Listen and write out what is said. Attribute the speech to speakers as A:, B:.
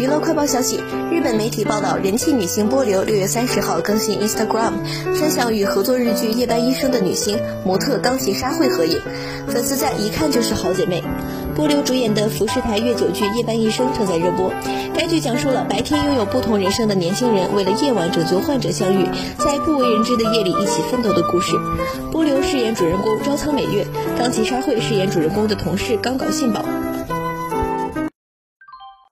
A: 娱乐快报消息：日本媒体报道，人气女星波流六月三十号更新 Instagram，分享与合作日剧《夜班医生》的女星模特冈崎沙惠合影，粉丝在一看就是好姐妹。波流主演的服饰台月九剧《夜班医生》正在热播，该剧讲述了白天拥有不同人生的年轻人为了夜晚拯救患者相遇，在不为人知的夜里一起奋斗的故事。波流饰演主人公朝仓美月，冈崎沙惠饰演主人公的同事冈岛信保。